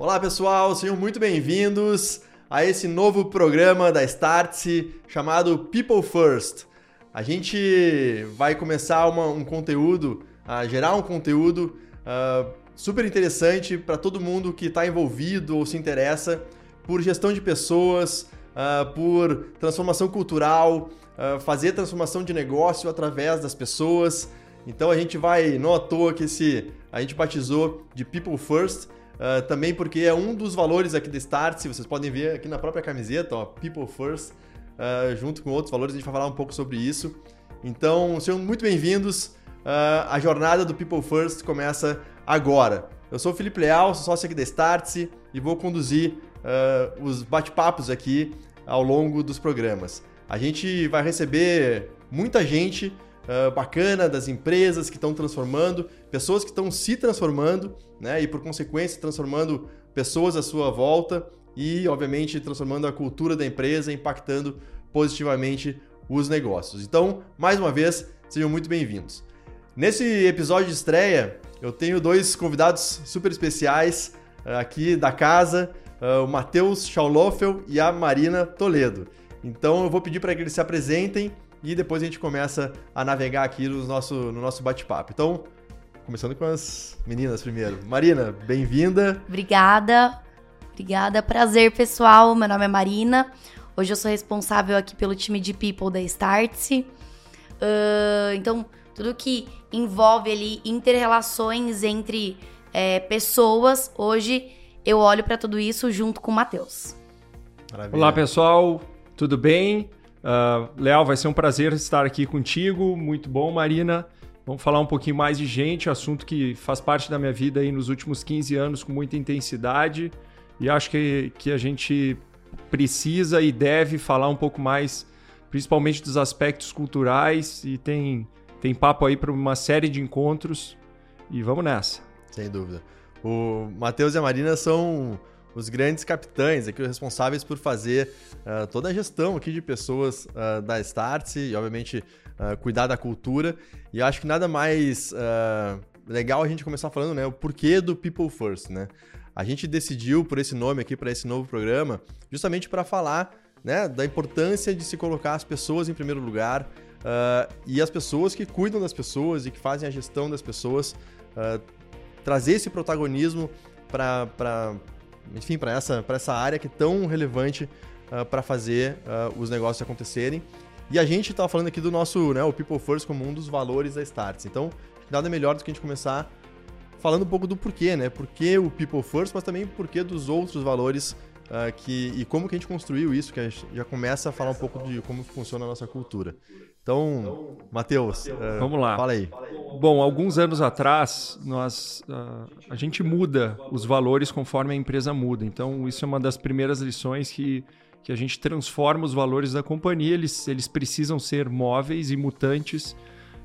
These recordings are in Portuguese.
Olá pessoal, sejam muito bem-vindos a esse novo programa da Startse chamado People First. A gente vai começar uma, um conteúdo, a gerar um conteúdo uh, super interessante para todo mundo que está envolvido ou se interessa por gestão de pessoas, uh, por transformação cultural, uh, fazer transformação de negócio através das pessoas. Então a gente vai, não à toa que esse a gente batizou de People First Uh, também porque é um dos valores aqui da Start, se vocês podem ver aqui na própria camiseta, ó, People First, uh, junto com outros valores, a gente vai falar um pouco sobre isso. Então, sejam muito bem-vindos. Uh, a jornada do People First começa agora. Eu sou o Felipe Leal, sou sócio aqui da Startse e vou conduzir os bate-papos aqui ao longo dos programas. A gente vai receber muita gente uh, bacana das empresas que estão transformando, pessoas que estão se transformando, né? E por consequência transformando pessoas à sua volta e, obviamente, transformando a cultura da empresa, impactando positivamente os negócios. Então, mais uma vez, sejam muito bem-vindos. Nesse episódio de estreia, eu tenho dois convidados super especiais uh, aqui da casa, uh, o Matheus Schaulofel e a Marina Toledo. Então eu vou pedir para que eles se apresentem e depois a gente começa a navegar aqui no nosso, no nosso bate-papo. Então, começando com as meninas primeiro. Marina, bem-vinda. Obrigada. Obrigada. Prazer, pessoal. Meu nome é Marina. Hoje eu sou responsável aqui pelo time de People da Startse. Uh, então, tudo que envolve ali interrelações entre é, pessoas, hoje eu olho para tudo isso junto com o Matheus. Olá, pessoal. Tudo bem? Uh, Leal, vai ser um prazer estar aqui contigo. Muito bom, Marina. Vamos falar um pouquinho mais de gente, assunto que faz parte da minha vida aí nos últimos 15 anos com muita intensidade. E acho que, que a gente precisa e deve falar um pouco mais, principalmente dos aspectos culturais. E tem, tem papo aí para uma série de encontros. E vamos nessa. Sem dúvida. O Matheus e a Marina são os grandes capitães, aqui, os responsáveis por fazer uh, toda a gestão aqui de pessoas uh, da Startse e, obviamente, uh, cuidar da cultura. E acho que nada mais legal a gente começar falando né, o porquê do People First. Né? A gente decidiu por esse nome aqui, para esse novo programa, justamente para falar né, da importância de se colocar as pessoas em primeiro lugar e as pessoas que cuidam das pessoas e que fazem a gestão das pessoas, trazer esse protagonismo para enfim, para essa, essa área que é tão relevante uh, ah, para fazer uh, os negócios acontecerem. E a gente estava falando aqui do nosso, né, o People First como um dos valores da Starts. Então, nada melhor do que a gente começar falando um pouco do porquê, né? Por que o People First, mas também por que dos outros valores uh, que, e como que a gente construiu isso, que a gente já começa a falar um pouco de como funciona a nossa cultura. Então, Matheus, uh, vamos lá. Fala aí. Bom, alguns anos atrás, nós, uh, a gente muda os valores conforme a empresa muda. Então, isso é uma das primeiras lições que, que a gente transforma os valores da companhia. Eles, eles precisam ser móveis e mutantes,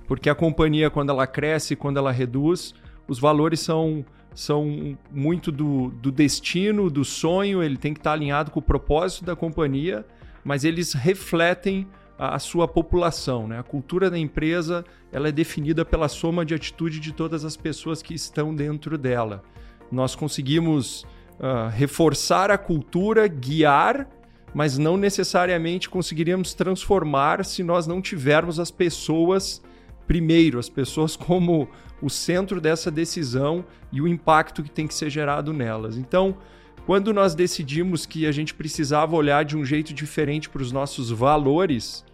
porque a companhia, quando ela cresce, quando ela reduz, os valores são, são muito do, do destino, do sonho, ele tem que estar alinhado com o propósito da companhia, mas eles refletem a, sua população. Né? A cultura da empresa ela é definida pela soma de atitude de todas as pessoas que estão dentro dela. Nós conseguimos uh, reforçar a cultura, guiar, mas não necessariamente conseguiríamos transformar se nós não tivermos as pessoas primeiro, as pessoas como o centro dessa decisão e o impacto que tem que ser gerado nelas. Então, quando nós decidimos que a gente precisava olhar de um jeito diferente para os nossos valores,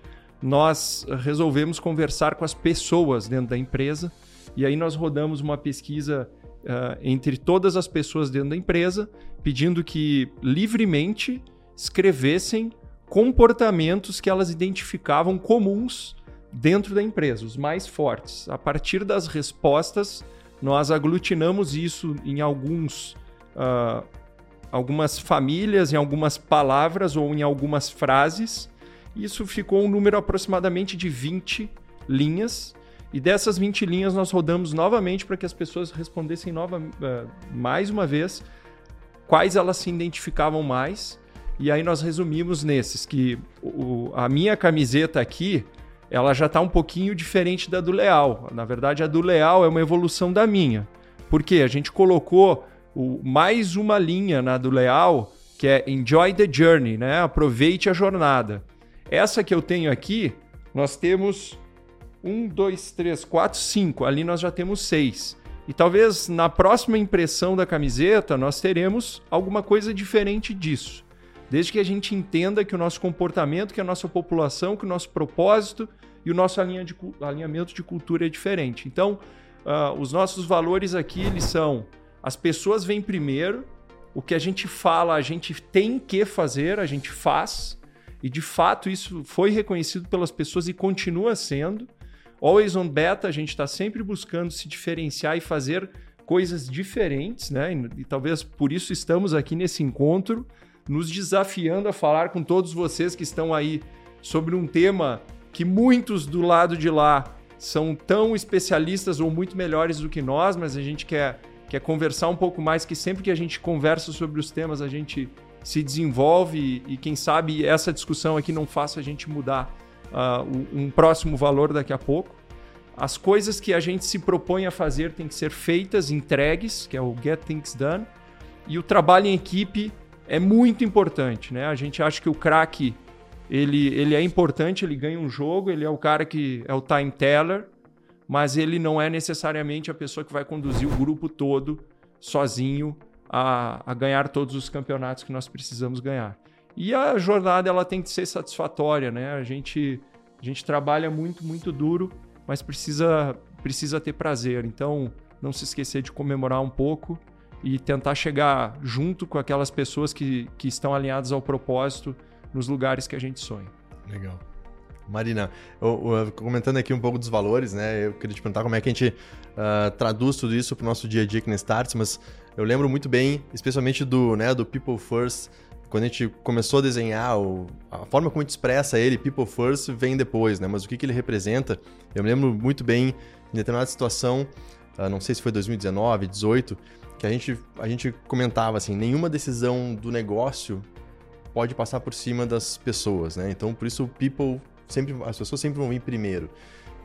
nós resolvemos conversar com as pessoas dentro da empresa e aí nós rodamos uma pesquisa uh, entre todas as pessoas dentro da empresa, pedindo que livremente escrevessem comportamentos que elas identificavam comuns dentro da empresa, os mais fortes. A partir das respostas, nós aglutinamos isso em alguns uh, algumas famílias, em algumas palavras ou em algumas frases. Isso ficou um número aproximadamente de 20 linhas. E dessas 20 linhas nós rodamos novamente para que as pessoas respondessem nova, uh, mais uma vez quais elas se identificavam mais. E aí nós resumimos nesses que o, a minha camiseta aqui ela já está um pouquinho diferente da do Leal. Na verdade, a do Leal é uma evolução da minha. Porque a gente colocou o, mais uma linha na do Leal, que é Enjoy the Journey, né? Aproveite a jornada. Essa que eu tenho aqui, nós temos um, dois, três, quatro, cinco. Ali nós já temos seis. E talvez na próxima impressão da camiseta nós teremos alguma coisa diferente disso. Desde que a gente entenda que o nosso comportamento, que a nossa população, que o nosso propósito e o nosso alinhamento de cultura é diferente. Então, uh, os nossos valores aqui eles são as pessoas vêm primeiro, o que a gente fala, a gente tem que fazer, a gente faz, e de fato isso foi reconhecido pelas pessoas e continua sendo. Always on beta, a gente está sempre buscando se diferenciar e fazer coisas diferentes, né? E, e talvez por isso estamos aqui nesse encontro, nos desafiando a falar com todos vocês que estão aí sobre um tema que muitos do lado de lá são tão especialistas ou muito melhores do que nós, mas a gente quer, quer conversar um pouco mais, que sempre que a gente conversa sobre os temas, a gente se desenvolve e, quem sabe essa discussão aqui não faça a gente mudar uh, um próximo valor daqui a pouco. As coisas que a gente se propõe a fazer têm que ser feitas, entregues, que é o Get Things Done. E o trabalho em equipe é muito importante, né? A gente acha que o craque ele, ele é importante, ele ganha um jogo, ele é o cara que é o time teller, mas ele não é necessariamente a pessoa que vai conduzir o grupo todo sozinho a, a ganhar todos os campeonatos que nós precisamos ganhar. E a jornada ela tem que ser satisfatória, né? A gente, a gente trabalha muito, muito duro, mas precisa, precisa ter prazer. Então, não se esquecer de comemorar um pouco e tentar chegar junto com aquelas pessoas que, que estão alinhadas ao propósito nos lugares que a gente sonha. Legal. Marina, eu, eu, comentando aqui um pouco dos valores, né? Eu queria te perguntar como é que a gente uh, traduz tudo isso para o nosso dia a dia aqui na Starts, mas eu lembro muito bem, especialmente do, né, do People First, quando a gente começou a desenhar, o, a forma como a gente expressa ele, People First, vem depois, né? Mas o que, que ele representa, eu me lembro muito bem, em determinada situação, uh, não sei se foi 2019, 2018, que a gente, a gente comentava assim, nenhuma decisão do negócio pode passar por cima das pessoas, né? Então, por isso people sempre as pessoas sempre vão vir primeiro.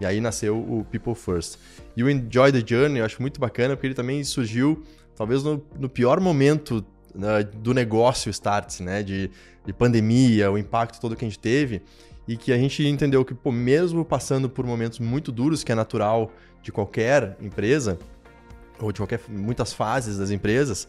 E aí nasceu o People First. E o Enjoy the Journey eu acho muito bacana porque ele também surgiu talvez no, no pior momento né, do negócio Starts, né? De, de pandemia, o impacto todo que a gente teve e que a gente entendeu que, pô, mesmo passando por momentos muito duros, que é natural de qualquer empresa, ou de qualquer muitas fases das empresas,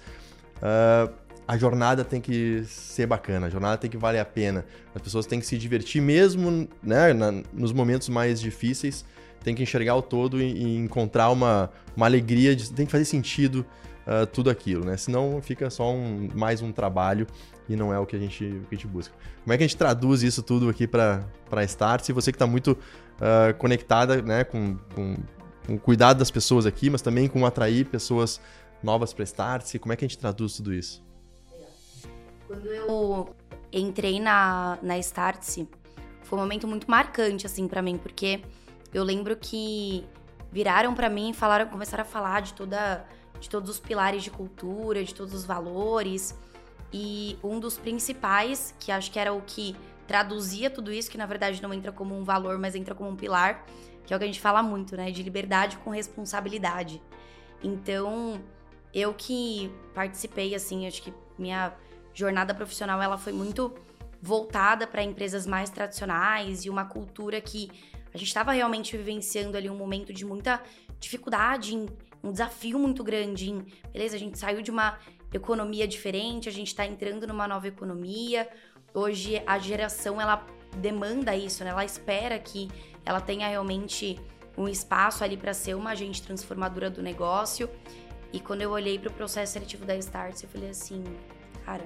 uh, a jornada tem que ser bacana, a jornada tem que valer a pena. As pessoas têm que se divertir mesmo né, na, nos momentos mais difíceis, tem que enxergar o todo e, e encontrar uma, uma alegria, de, tem que fazer sentido uh, tudo aquilo, né? Senão fica só um, mais um trabalho e não é o que a gente, que a gente busca. Como é que a gente traduz isso tudo aqui para Start? Se você que está muito uh, conectada né, com, com, com o cuidado das pessoas aqui, mas também com atrair pessoas novas para Start, como é que a gente traduz tudo isso? Quando eu entrei na, na Startse, foi um momento muito marcante, assim, para mim, porque eu lembro que viraram para mim e falaram, começaram a falar de toda de todos os pilares de cultura, de todos os valores. E um dos principais, que acho que era o que traduzia tudo isso, que na verdade não entra como um valor, mas entra como um pilar, que é o que a gente fala muito, né? De liberdade com responsabilidade. Então, eu que participei, assim, acho que minha jornada profissional ela foi muito voltada para empresas mais tradicionais e uma cultura que a gente estava realmente vivenciando ali um momento de muita dificuldade, um desafio muito grande. Em, beleza, a gente saiu de uma economia diferente, a gente está entrando numa nova economia. Hoje a geração ela demanda isso, né? Ela espera que ela tenha realmente um espaço ali para ser uma agente transformadora do negócio. E quando eu olhei para o processo seletivo da Start, eu falei assim, cara,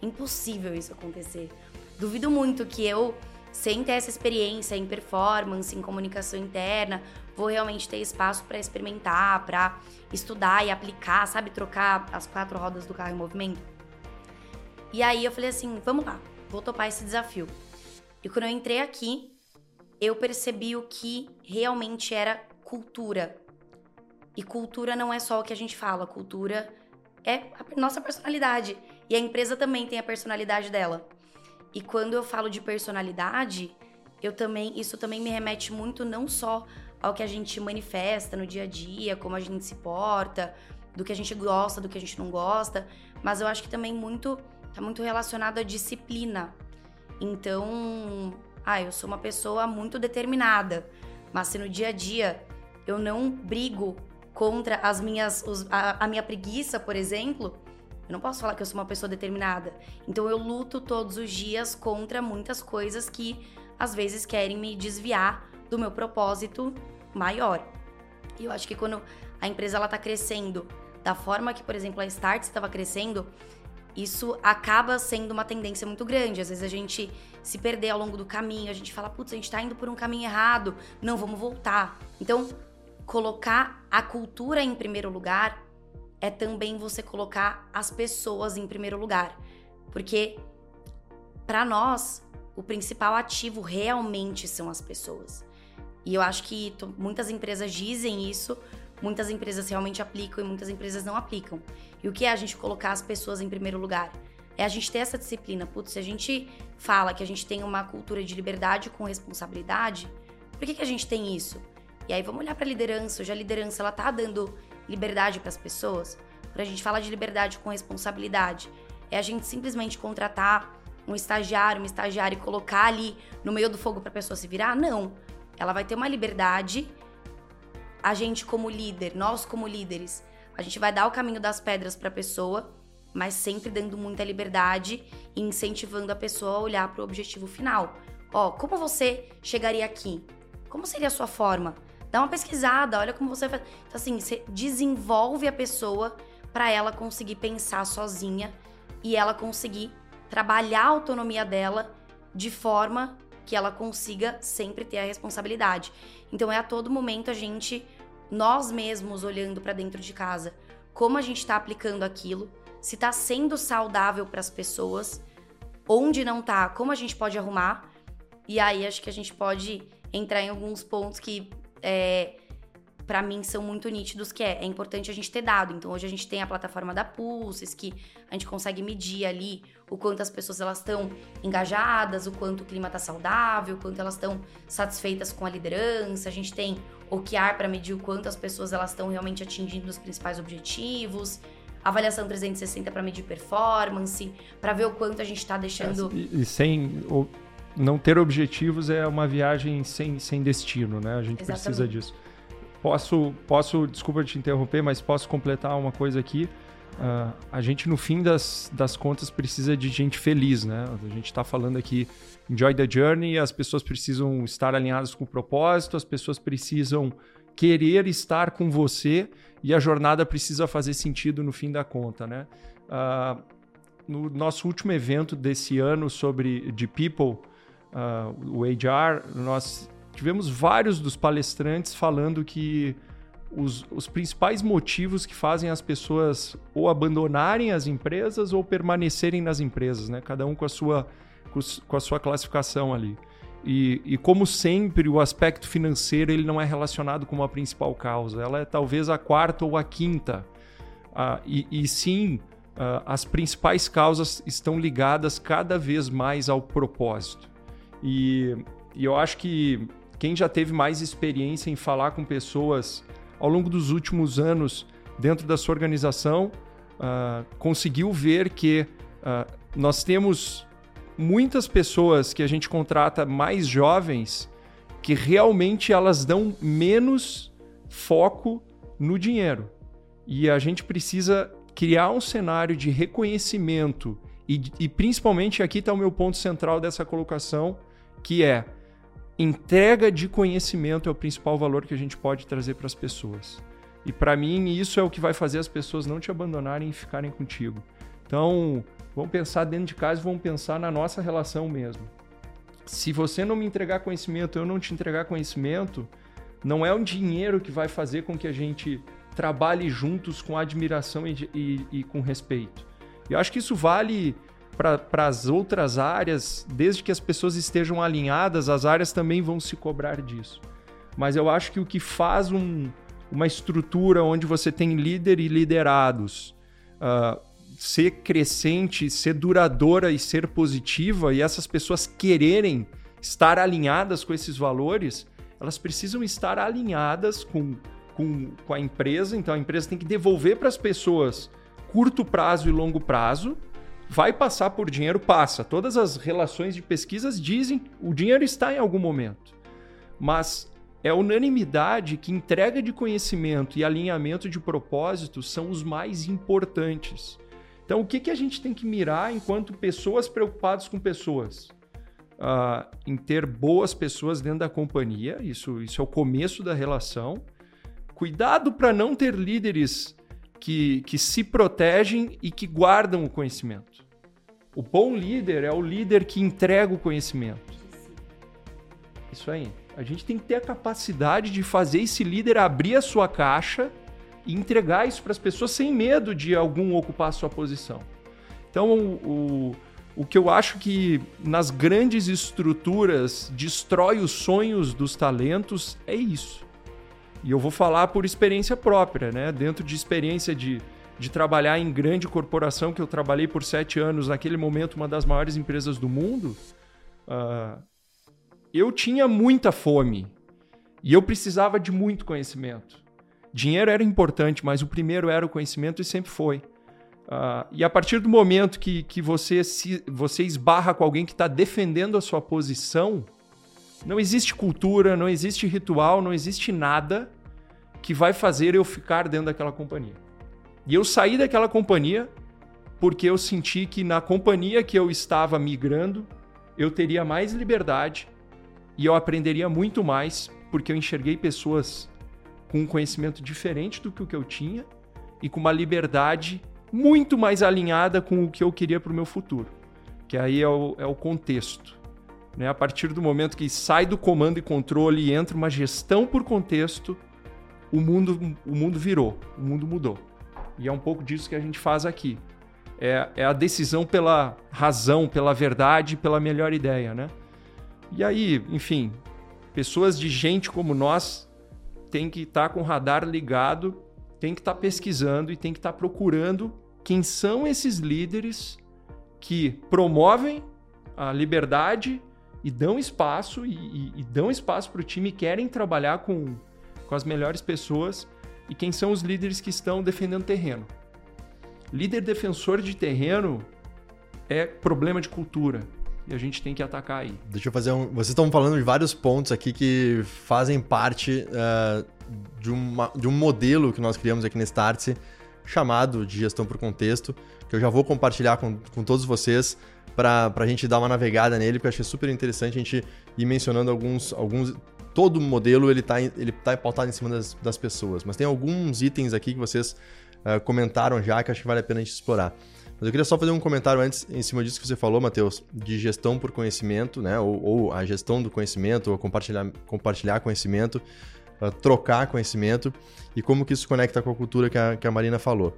impossível isso acontecer. Duvido muito que eu, sem ter essa experiência em performance, em comunicação interna, vou realmente ter espaço para experimentar, para estudar e aplicar, sabe, trocar as quatro rodas do carro em movimento. E aí eu falei assim, vamos lá, vou topar esse desafio. E quando eu entrei aqui, eu percebi o que realmente era cultura. E cultura não é só o que a gente fala, cultura é a nossa personalidade. E a empresa também tem a personalidade dela. E quando eu falo de personalidade, eu também isso também me remete muito não só ao que a gente manifesta no dia a dia, como a gente se porta, do que a gente gosta, do que a gente não gosta, mas eu acho que também muito tá muito relacionado à disciplina. Então, ah, eu sou uma pessoa muito determinada, mas se no dia a dia eu não brigo contra as minhas os, a, a minha preguiça, por exemplo, eu não posso falar que eu sou uma pessoa determinada. Então eu luto todos os dias contra muitas coisas que às vezes querem me desviar do meu propósito maior. E eu acho que quando a empresa ela tá crescendo da forma que, por exemplo, a Start estava crescendo, isso acaba sendo uma tendência muito grande. Às vezes a gente se perder ao longo do caminho, a gente fala, putz, a gente tá indo por um caminho errado, não, vamos voltar. Então, colocar a cultura em primeiro lugar é também você colocar as pessoas em primeiro lugar. Porque para nós, o principal ativo realmente são as pessoas. E eu acho que muitas empresas dizem isso, muitas empresas realmente aplicam e muitas empresas não aplicam. E o que é a gente colocar as pessoas em primeiro lugar? É a gente ter essa disciplina. Putz, se a gente fala que a gente tem uma cultura de liberdade com responsabilidade, por que, que a gente tem isso? E aí vamos olhar para a liderança. Hoje a liderança ela tá dando liberdade para as pessoas. Quando a gente fala de liberdade com responsabilidade, é a gente simplesmente contratar um estagiário, uma estagiária e colocar ali no meio do fogo para a pessoa se virar? Não. Ela vai ter uma liberdade. A gente como líder, nós como líderes, a gente vai dar o caminho das pedras para a pessoa, mas sempre dando muita liberdade e incentivando a pessoa a olhar para o objetivo final. Ó, como você chegaria aqui? Como seria a sua forma? Dá uma pesquisada, olha como você faz. Então, assim, você desenvolve a pessoa para ela conseguir pensar sozinha e ela conseguir trabalhar a autonomia dela de forma que ela consiga sempre ter a responsabilidade. Então é a todo momento a gente, nós mesmos olhando para dentro de casa, como a gente está aplicando aquilo, se está sendo saudável para as pessoas, onde não tá, como a gente pode arrumar. E aí acho que a gente pode entrar em alguns pontos que é, para mim são muito nítidos que é, é importante a gente ter dado. Então hoje a gente tem a plataforma da Pulses que a gente consegue medir ali o quanto as pessoas elas estão engajadas, o quanto o clima está saudável, o quanto elas estão satisfeitas com a liderança. A gente tem OKR para medir o quanto as pessoas elas estão realmente atingindo os principais objetivos. Avaliação 360 para medir performance, para ver o quanto a gente está deixando. E, e sem não ter objetivos é uma viagem sem, sem destino, né? A gente Exatamente. precisa disso. Posso, posso, desculpa te interromper, mas posso completar uma coisa aqui. Uh, a gente, no fim das, das contas, precisa de gente feliz, né? A gente está falando aqui, enjoy the journey, as pessoas precisam estar alinhadas com o propósito, as pessoas precisam querer estar com você e a jornada precisa fazer sentido no fim da conta, né? Uh, no nosso último evento desse ano sobre de People, uh, o HR, nós tivemos vários dos palestrantes falando que os, os, principais motivos que fazem as pessoas ou abandonarem as empresas ou permanecerem nas empresas, né? Cada um com a sua, com a sua classificação ali. E, e, como sempre, o aspecto financeiro ele não é relacionado como a principal causa. Ela é talvez a quarta ou a quinta. Uh, e, e, sim, uh, as principais causas estão ligadas cada vez mais ao propósito. E, e eu acho que quem já teve mais experiência em falar com pessoas ao longo dos últimos anos dentro da sua organização uh, conseguiu ver que uh, nós temos muitas pessoas que a gente contrata mais jovens que realmente elas dão menos foco no dinheiro. E a gente precisa criar um cenário de reconhecimento e, e principalmente aqui está o meu ponto central dessa colocação, que é entrega de conhecimento é o principal valor que a gente pode trazer para as pessoas. E para mim, isso é o que vai fazer as pessoas não te abandonarem e ficarem contigo. Então, vamos pensar dentro de casa vamos pensar na nossa relação mesmo. Se você não me entregar conhecimento, eu não te entregar conhecimento, não é o dinheiro que vai fazer com que a gente trabalhe juntos com admiração e, e, e com respeito. Eu acho que isso vale para as outras áreas, desde que as pessoas estejam alinhadas, as áreas também vão se cobrar disso. Mas eu acho que o que faz um, uma estrutura onde você tem líder e liderados uh, ser crescente, ser duradoura e ser positiva, e essas pessoas quererem estar alinhadas com esses valores, elas precisam estar alinhadas com com, com a empresa, então a empresa tem que devolver para as pessoas curto prazo e longo prazo. Vai passar por dinheiro? Passa. Todas as relações de pesquisas dizem o dinheiro está em algum momento. Mas é unanimidade que entrega de conhecimento e alinhamento de propósitos são os mais importantes. Então, o que, que a gente tem que mirar enquanto pessoas preocupadas com pessoas? Uh, em ter boas pessoas dentro da companhia, isso, isso é o começo da relação. Cuidado para não ter líderes que, que se protegem e que guardam o conhecimento. O bom líder é o líder que entrega o conhecimento. Isso aí. A gente tem que ter a capacidade de fazer esse líder abrir a sua caixa e entregar isso para as pessoas sem medo de algum ocupar a sua posição. Então, o, o que eu acho que nas grandes estruturas destrói os sonhos dos talentos é isso. E eu vou falar por experiência própria, né? Dentro de experiência de, de trabalhar em grande corporação, que eu trabalhei por sete anos, naquele momento, uma das maiores empresas do mundo, uh, eu tinha muita fome e eu precisava de muito conhecimento. Dinheiro era importante, mas o primeiro era o conhecimento e sempre foi. Uh, e a partir do momento que, que você, se, você esbarra com alguém que está defendendo a sua posição, não existe cultura, não existe ritual, não existe nada que vai fazer eu ficar dentro daquela companhia. E eu saí daquela companhia porque eu senti que na companhia que eu estava migrando, eu teria mais liberdade e eu aprenderia muito mais porque eu enxerguei pessoas com um conhecimento diferente do que o que eu tinha e com uma liberdade muito mais alinhada com o que eu queria para o meu futuro, que aí é o, é o contexto. Né? A partir do momento que sai do comando e controle e entra uma gestão por contexto, o mundo, o mundo virou, o mundo mudou. E é um pouco disso que a gente faz aqui. É, é a decisão pela razão, pela verdade, pela melhor ideia, né? E aí, enfim, pessoas de gente como nós tem que estar tá com o radar ligado, tem que estar tá pesquisando e tem que estar tá procurando quem são esses líderes que promovem a liberdade e dão espaço e, e, e dão espaço para o time querem trabalhar com, com as melhores pessoas e quem são os líderes que estão defendendo terreno. Líder defensor de terreno é problema de cultura e a gente tem que atacar aí. Deixa eu fazer um. Vocês estão falando de vários pontos aqui que fazem parte uh, de, uma, de um modelo que nós criamos aqui na Startse, chamado de gestão por contexto, que eu já vou compartilhar com, com todos vocês para a gente dar uma navegada nele, porque eu achei super interessante a gente ir mencionando alguns. alguns todo modelo ele está ele tá pautado em cima das, das pessoas, mas tem alguns itens aqui que vocês uh, comentaram já que acho que vale a pena a gente explorar. Mas eu queria só fazer um comentário antes em cima disso que você falou, Matheus, de gestão por conhecimento, né? Ou, ou a gestão do conhecimento, ou compartilhar, compartilhar conhecimento, uh, trocar conhecimento e como que isso conecta com a cultura que a, que a Marina falou.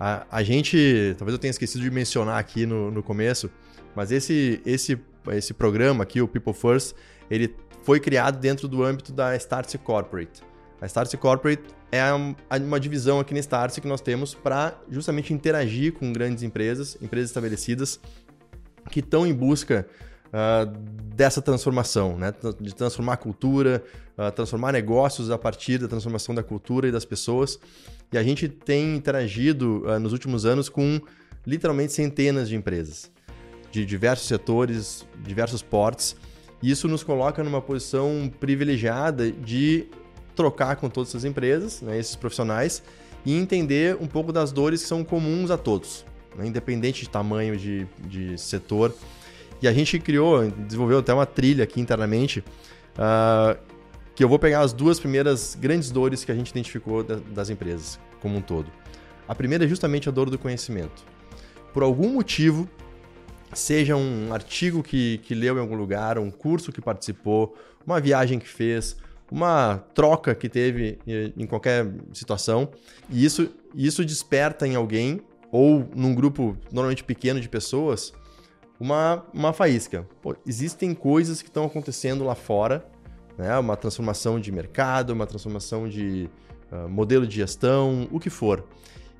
A, a gente, talvez eu tenha esquecido de mencionar aqui no, no começo, mas esse, esse, esse programa aqui, o People First, ele foi criado dentro do âmbito da Startse Corporate. A Startse Corporate é uma divisão aqui na Startse que nós temos para justamente interagir com grandes empresas, empresas estabelecidas, que estão em busca uh, dessa transformação, né? de transformar a cultura, uh, transformar negócios a partir da transformação da cultura e das pessoas. E a gente tem interagido uh, nos últimos anos com literalmente centenas de empresas, de diversos setores, diversos portes. Isso nos coloca numa posição privilegiada de trocar com todas essas empresas, né, esses profissionais, e entender um pouco das dores que são comuns a todos, né, independente de tamanho de, de setor. E a gente criou, desenvolveu até uma trilha aqui internamente, uh, que eu vou pegar as duas primeiras grandes dores que a gente identificou da, das empresas como um todo. A primeira é justamente a dor do conhecimento. Por algum motivo, seja um artigo que, que leu em algum lugar, um curso que participou, uma viagem que fez, uma troca que teve em qualquer situação, e isso, isso desperta em alguém, ou num grupo normalmente pequeno de pessoas, uma, uma faísca. Pô, existem coisas que estão acontecendo lá fora, né? uma transformação de mercado, uma transformação de uh, modelo de gestão, o que for.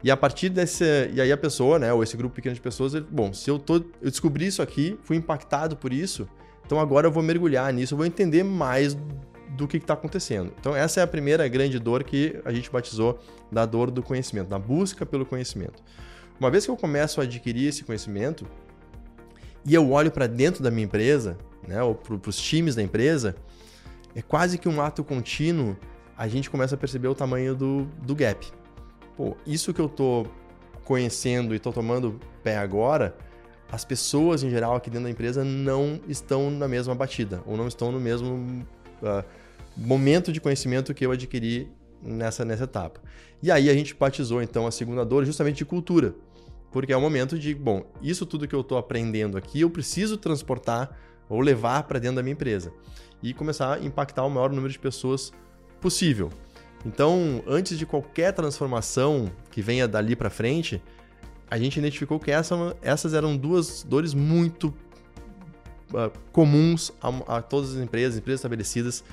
E a partir desse. E aí a pessoa, né, ou esse grupo pequeno de pessoas, ele, bom, se eu, tô, eu descobri isso aqui, fui impactado por isso, então agora eu vou mergulhar nisso, eu vou entender mais do que está acontecendo. Então, essa é a primeira grande dor que a gente batizou da dor do conhecimento, da busca pelo conhecimento. Uma vez que eu começo a adquirir esse conhecimento e eu olho para dentro da minha empresa, né, ou para os times da empresa, é quase que um ato contínuo a gente começa a perceber o tamanho do, do gap. Pô, isso que eu estou conhecendo e estou tomando pé agora, as pessoas em geral aqui dentro da empresa não estão na mesma batida, ou não estão no mesmo uh, momento de conhecimento que eu adquiri nessa, nessa etapa. E aí a gente batizou então a segunda dor justamente de cultura, porque é o momento de, bom, isso tudo que eu estou aprendendo aqui eu preciso transportar ou levar para dentro da minha empresa e começar a impactar o maior número de pessoas possível. Então, antes de qualquer transformação que venha dali para frente, a gente identificou que essa, essas eram duas dores muito uh, comuns a, a, todas as empresas, empresas estabelecidas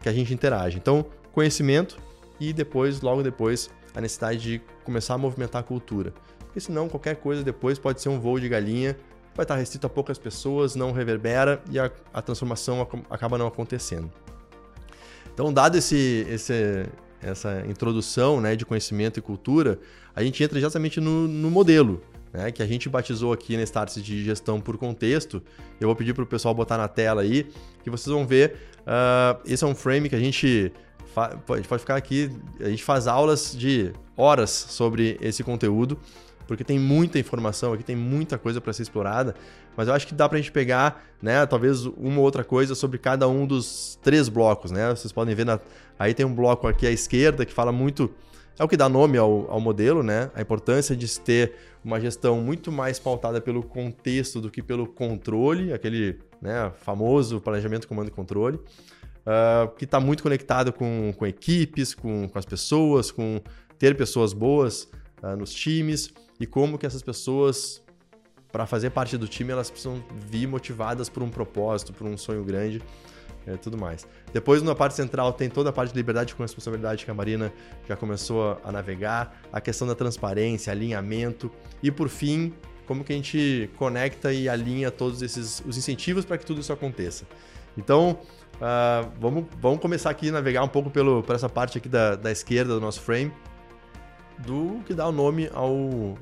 que a gente interage. Então, conhecimento e depois, logo depois, a necessidade de começar a movimentar a cultura. Porque senão qualquer coisa depois pode ser um voo de galinha, vai estar restrito a poucas pessoas, não reverbera e a, a transformação acaba não acontecendo. Então, dado esse, esse, essa introdução né, de conhecimento e cultura, a gente entra exatamente no, no modelo, né, que a gente batizou aqui na Starts de gestão por contexto. Eu vou pedir para o pessoal botar na tela aí, que vocês vão ver. Uh, esse é um frame que a gente pode ficar aqui, a gente faz aulas de horas sobre esse conteúdo porque tem muita informação aqui, tem muita coisa para ser explorada, mas eu acho que dá para a gente pegar, né, talvez uma ou outra coisa sobre cada um dos três blocos, né? Vocês podem ver, na... aí tem um bloco aqui à esquerda que fala muito, é o que dá nome ao, ao modelo, né? A importância de se ter uma gestão muito mais pautada pelo contexto do que pelo controle, aquele né, famoso planejamento, comando e controle, uh, que está muito conectado com, com equipes, com, com as pessoas, com ter pessoas boas uh, nos times e como que essas pessoas, para fazer parte do time, elas precisam vir motivadas por um propósito, por um sonho grande é, tudo mais. Depois, na parte central, tem toda a parte de liberdade com responsabilidade que a Marina já começou a navegar, a questão da transparência, alinhamento e, por fim, como que a gente conecta e alinha todos esses os incentivos para que tudo isso aconteça. Então, uh, vamos, vamos começar aqui a navegar um pouco pelo, por essa parte aqui da, da esquerda do nosso frame do que dá o nome ao,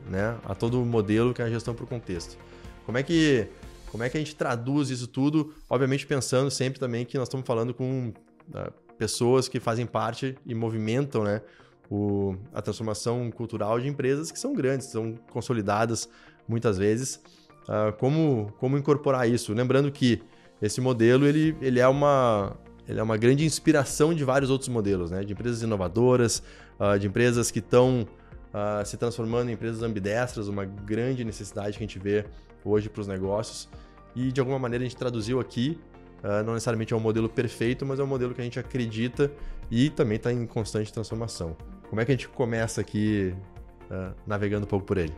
né, a todo o modelo que é a gestão por contexto. Como é que como é que a gente traduz isso tudo? Obviamente pensando sempre também que nós estamos falando com uh, pessoas que fazem parte e movimentam, né, o, a transformação cultural de empresas que são grandes, são consolidadas muitas vezes. Uh, como como incorporar isso? Lembrando que esse modelo ele, ele é uma ele é uma grande inspiração de vários outros modelos, né? De empresas inovadoras, uh, de empresas que estão uh, ah, se transformando em empresas ambidestras, uma grande necessidade que a gente vê hoje para os negócios. E de alguma maneira a gente traduziu aqui, uh, não necessariamente é um modelo perfeito, mas é um modelo que a gente acredita e também está em constante transformação. Como é que a gente começa aqui navegando um pouco por ele?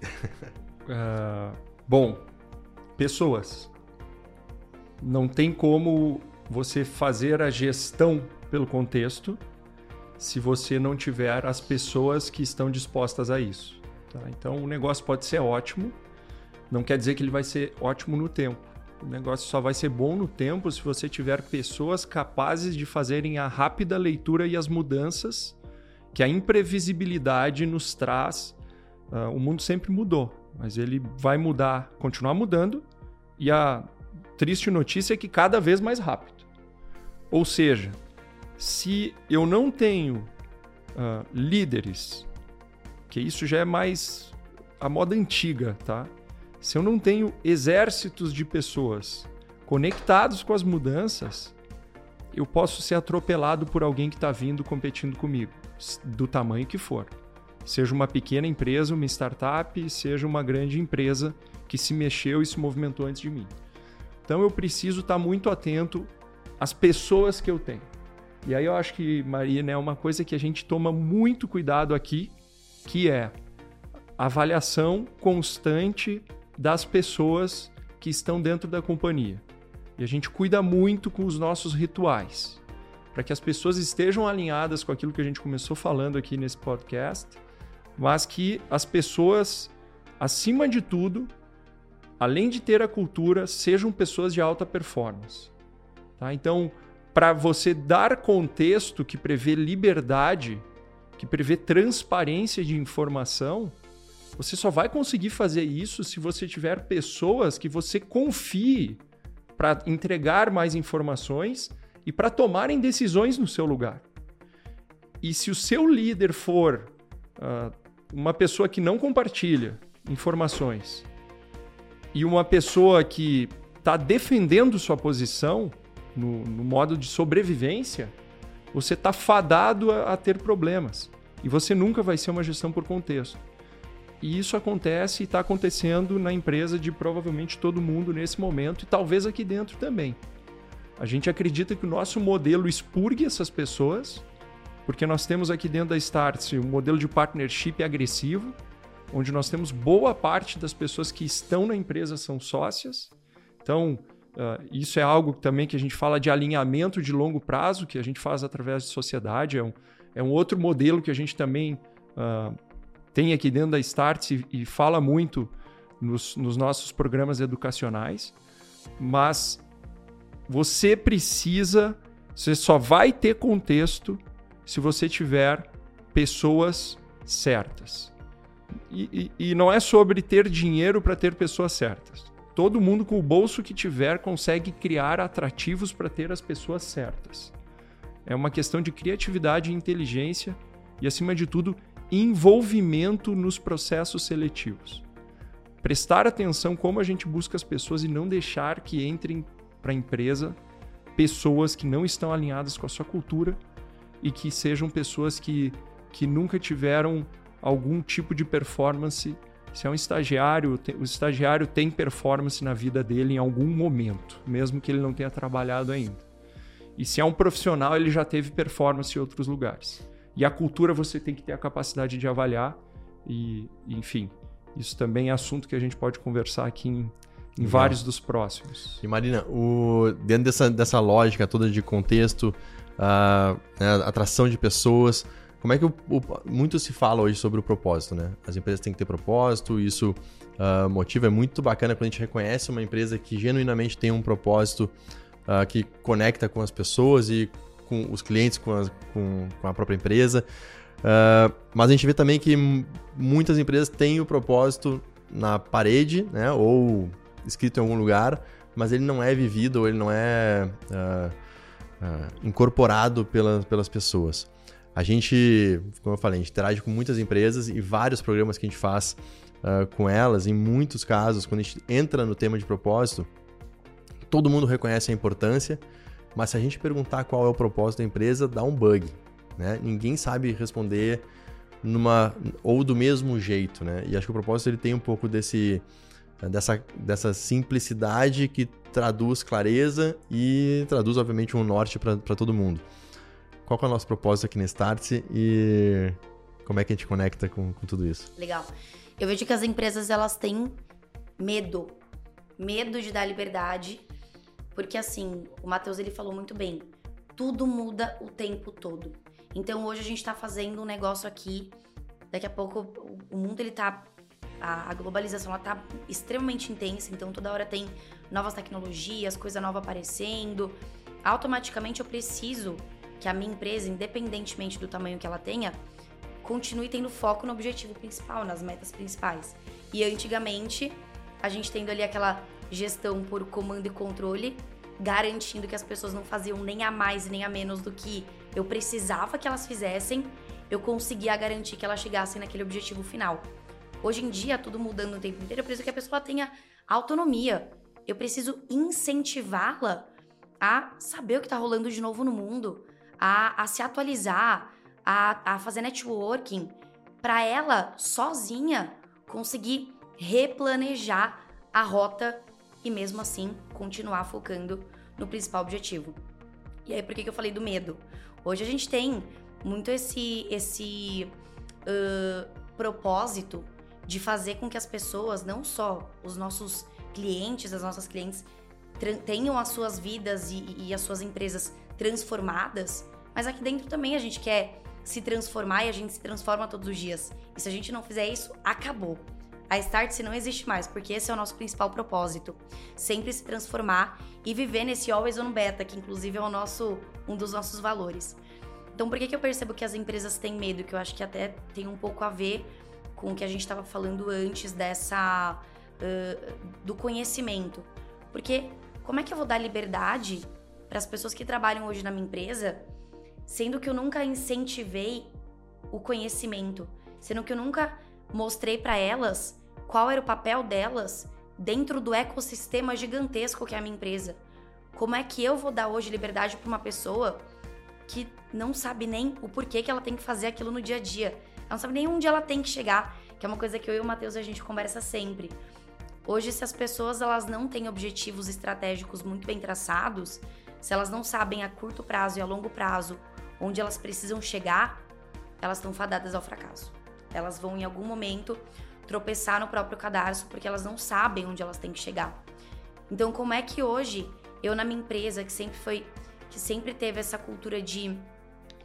bom, pessoas não tem como você fazer a gestão pelo contexto se você não tiver as pessoas que estão dispostas a isso. Tá? Então, o negócio pode ser ótimo, não quer dizer que ele vai ser ótimo no tempo. O negócio só vai ser bom no tempo se você tiver pessoas capazes de fazerem a rápida leitura e as mudanças que a imprevisibilidade nos traz. Uh, o mundo sempre mudou, mas ele vai mudar, continuar mudando, e a triste notícia é que cada vez mais rápido. Ou seja, se eu não tenho uh, líderes, que isso já é mais a moda antiga, tá? Se eu não tenho exércitos de pessoas conectados com as mudanças, eu posso ser atropelado por alguém que está vindo competindo comigo, do tamanho que for. Seja uma pequena empresa, uma startup, seja uma grande empresa que se mexeu e se movimentou antes de mim. Então eu preciso estar muito atento às pessoas que eu tenho. E aí eu acho que, Maria, né, é uma coisa que a gente toma muito cuidado aqui, que é avaliação constante das pessoas que estão dentro da companhia. E a gente cuida muito com os nossos rituais, para que as pessoas estejam alinhadas com aquilo que a gente começou falando aqui nesse podcast, mas que as pessoas, acima de tudo, além de ter a cultura, sejam pessoas de alta performance. Tá? Então, para você dar contexto que prevê liberdade, que prevê transparência de informação, você só vai conseguir fazer isso se você tiver pessoas que você confie para entregar mais informações e para tomarem decisões no seu lugar. E se o seu líder for uh, uma pessoa que não compartilha informações e uma pessoa que está defendendo sua posição no, no, modo de sobrevivência, você está fadado a, a ter problemas. E você nunca vai ser uma gestão por contexto. E isso acontece e está acontecendo na empresa de provavelmente todo mundo nesse momento e talvez aqui dentro também. A gente acredita que o nosso modelo expurgue essas pessoas, porque nós temos aqui dentro da Startse um modelo de partnership agressivo, onde nós temos boa parte das pessoas que estão na empresa são sócias. Então, uh, isso é algo também que a gente fala de alinhamento de longo prazo, que a gente faz através de sociedade. É um, é um outro modelo que a gente também uh, tem aqui dentro da Start e, e fala muito nos, nos nossos programas educacionais, mas você precisa, você só vai ter contexto se você tiver pessoas certas. E, e, não é sobre ter dinheiro para ter pessoas certas. Todo mundo com o bolso que tiver consegue criar atrativos para ter as pessoas certas. É uma questão de criatividade e inteligência e, acima de tudo, envolvimento nos processos seletivos. Prestar atenção como a gente busca as pessoas e não deixar que entrem para a empresa pessoas que não estão alinhadas com a sua cultura e que sejam pessoas que, que nunca tiveram algum tipo de performance. Se é um estagiário, o estagiário tem performance na vida dele em algum momento, mesmo que ele não tenha trabalhado ainda. E se é um profissional, ele já teve performance em outros lugares. E a cultura você tem que ter a capacidade de avaliar. E, enfim, isso também é assunto que a gente pode conversar aqui em, em vários dos próximos. E Marina, o, dentro dessa, dessa lógica toda de contexto, uh, né, atração de pessoas, como é que o, o, muito se fala hoje sobre o propósito, né? As empresas têm que ter propósito, isso uh, motiva, é muito bacana quando a gente reconhece uma empresa que genuinamente tem um propósito uh, que conecta com as pessoas e com os clientes, com a, com, com a própria empresa. Uh, mas a gente vê também que muitas empresas têm o propósito na parede, né, ou escrito em algum lugar, mas ele não é vivido ou ele não é incorporado pelas, pelas pessoas. A gente, como eu falei, a gente interage com muitas empresas e vários programas que a gente faz com elas, em muitos casos, quando a gente entra no tema de propósito, todo mundo reconhece a importância, mas se a gente perguntar qual é o propósito da empresa, dá um bug. Né? Ninguém sabe responder numa ou do mesmo jeito, né? E acho que o propósito ele tem um pouco desse dessa, dessa simplicidade que traduz clareza e traduz obviamente um norte para todo mundo. Qual é o nosso propósito aqui na Startse e como é que a gente conecta com, com tudo isso? Legal. Eu vejo que as empresas elas têm medo, medo de dar liberdade porque assim, o Matheus ele falou muito bem, tudo muda o tempo todo. Então hoje a gente tá fazendo um negócio aqui, daqui a pouco o mundo ele tá a, globalização ela tá extremamente intensa, então toda hora tem novas tecnologias, coisa nova aparecendo. Automaticamente eu preciso que a minha empresa, independentemente do tamanho que ela tenha, continue tendo foco no objetivo principal, nas metas principais. E antigamente, a gente tendo ali aquela gestão por comando e controle, garantindo que as pessoas não faziam nem a mais nem a menos do que eu precisava que elas fizessem, eu conseguia garantir que elas chegassem naquele objetivo final. Hoje em dia, tudo mudando o tempo inteiro, eu preciso que a pessoa tenha autonomia. Eu preciso incentivá-la a saber o que está rolando de novo no mundo, a, a se atualizar, a, a fazer networking, para ela, sozinha, conseguir replanejar a rota e mesmo assim continuar focando no principal objetivo. E aí, por que, que eu falei do medo? Hoje a gente tem muito esse, esse uh, propósito de fazer com que as pessoas, não só os nossos clientes, as nossas clientes, tenham as suas vidas e, e as suas empresas transformadas, mas aqui dentro também a gente quer se transformar e a gente se transforma todos os dias. E se a gente não fizer isso, acabou. a Start não existe mais, porque esse é o nosso principal propósito. Sempre se transformar e viver nesse always on beta, que inclusive é o nosso, um dos nossos valores. Então, por que, que eu percebo que as empresas têm medo? Que eu acho que até tem um pouco a ver com o que a gente estava falando antes dessa. Uh, do conhecimento. Porque como é que eu vou dar liberdade para as pessoas que trabalham hoje na minha empresa, sendo que eu nunca incentivei o conhecimento, sendo que eu nunca mostrei para elas qual era o papel delas dentro do ecossistema gigantesco que é a minha empresa. Como é que eu vou dar hoje liberdade para uma pessoa que não sabe nem o porquê que ela tem que fazer aquilo no dia a dia? Ela não sabe nem onde ela tem que chegar, que é uma coisa que eu e o Matheus a gente conversa sempre. Hoje, se as pessoas elas não têm objetivos estratégicos muito bem traçados, se elas não sabem a curto prazo e a longo prazo onde elas precisam chegar, elas estão fadadas ao fracasso. Elas vão em algum momento tropeçar no próprio cadarço porque elas não sabem onde elas têm que chegar. Então, como é que hoje eu na minha empresa que sempre foi que sempre teve essa cultura de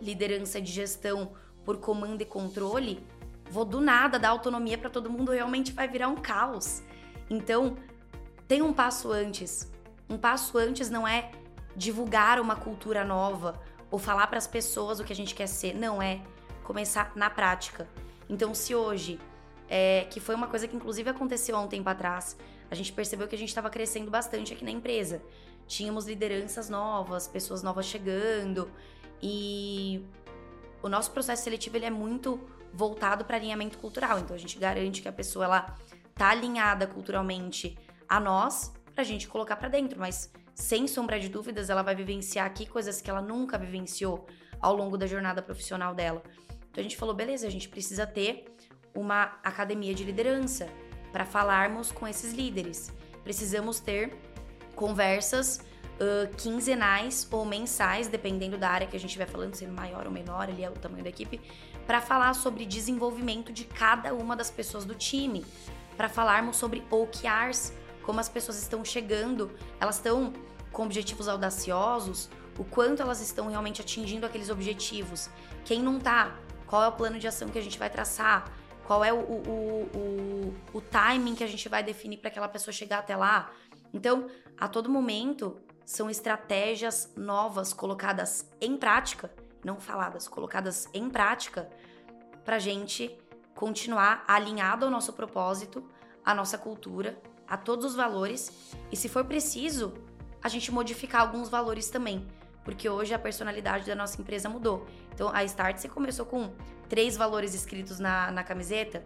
liderança de gestão por comando e controle, vou do nada dar autonomia para todo mundo, realmente vai virar um caos. Então, tem um passo antes. Um passo antes não é divulgar uma cultura nova ou falar para as pessoas o que a gente quer ser, não é começar na prática. Então, se hoje é, que foi uma coisa que inclusive aconteceu há um tempo atrás. A gente percebeu que a gente estava crescendo bastante aqui na empresa. Tínhamos lideranças novas, pessoas novas chegando e o nosso processo seletivo ele é muito voltado para alinhamento cultural. Então a gente garante que a pessoa ela tá alinhada culturalmente a nós para a gente colocar para dentro, mas sem sombra de dúvidas ela vai vivenciar aqui coisas que ela nunca vivenciou ao longo da jornada profissional dela. Então a gente falou, beleza, a gente precisa ter uma academia de liderança para falarmos com esses líderes. Precisamos ter conversas uh, quinzenais ou mensais, dependendo da área que a gente estiver falando, sendo maior ou menor, ali é o tamanho da equipe, para falar sobre desenvolvimento de cada uma das pessoas do time, para falarmos sobre OKRs, como as pessoas estão chegando, elas estão com objetivos audaciosos, o quanto elas estão realmente atingindo aqueles objetivos. Quem não tá, qual é o plano de ação que a gente vai traçar? Qual é o, o, o, o timing que a gente vai definir para aquela pessoa chegar até lá? Então, a todo momento, são estratégias novas colocadas em prática, não faladas, colocadas em prática, para gente continuar alinhado ao nosso propósito, à nossa cultura, a todos os valores e, se for preciso, a gente modificar alguns valores também, porque hoje a personalidade da nossa empresa mudou. Então, a Start se começou com três valores escritos na, na camiseta,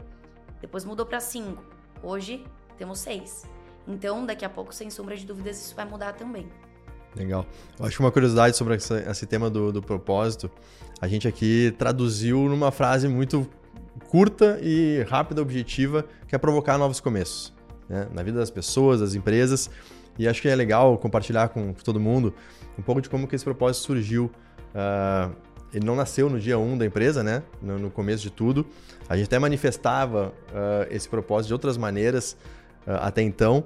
depois mudou para cinco. Hoje temos seis. Então, daqui a pouco, sem sombra de dúvidas, isso vai mudar também. Legal. Eu acho uma curiosidade sobre esse, esse tema do, do propósito, a gente aqui traduziu numa frase muito curta e rápida, objetiva, que é provocar novos começos né? na vida das pessoas, das empresas. E acho que é legal compartilhar com todo mundo um pouco de como que esse propósito surgiu. Uh, ele não nasceu no dia 1 um da empresa, né? No, no, começo de tudo. A gente até manifestava uh, esse propósito de outras maneiras uh, até então,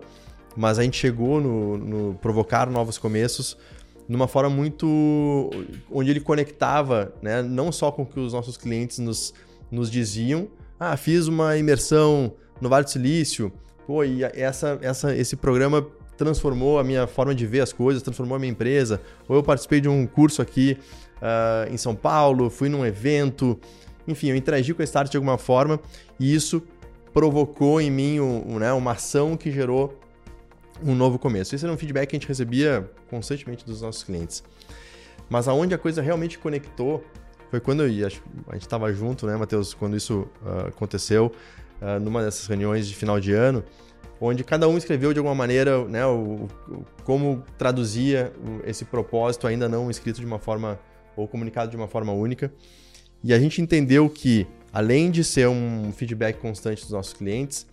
mas a gente chegou no, no, provocar novos começos numa forma muito onde ele conectava, né? Não só com o que os nossos clientes nos, nos diziam, ah, fiz uma imersão no Vale do Silício, pô, e essa, essa, esse programa transformou a minha forma de ver as coisas, transformou a minha empresa. Ou eu participei de um curso aqui uh, em São Paulo, fui num evento, enfim, eu interagi com a Start de alguma forma e isso provocou em mim um, um, né, uma ação que gerou um novo começo. Esse era um feedback que a gente recebia constantemente dos nossos clientes. Mas aonde a coisa realmente conectou foi quando eu, a gente estava junto, né, Matheus, quando isso uh, aconteceu, uh, numa dessas reuniões de final de ano onde cada um escreveu de alguma maneira né, o, o, como traduzia esse propósito ainda não escrito de uma forma ou comunicado de uma forma única. E a gente entendeu que, além de ser um feedback constante dos nossos clientes,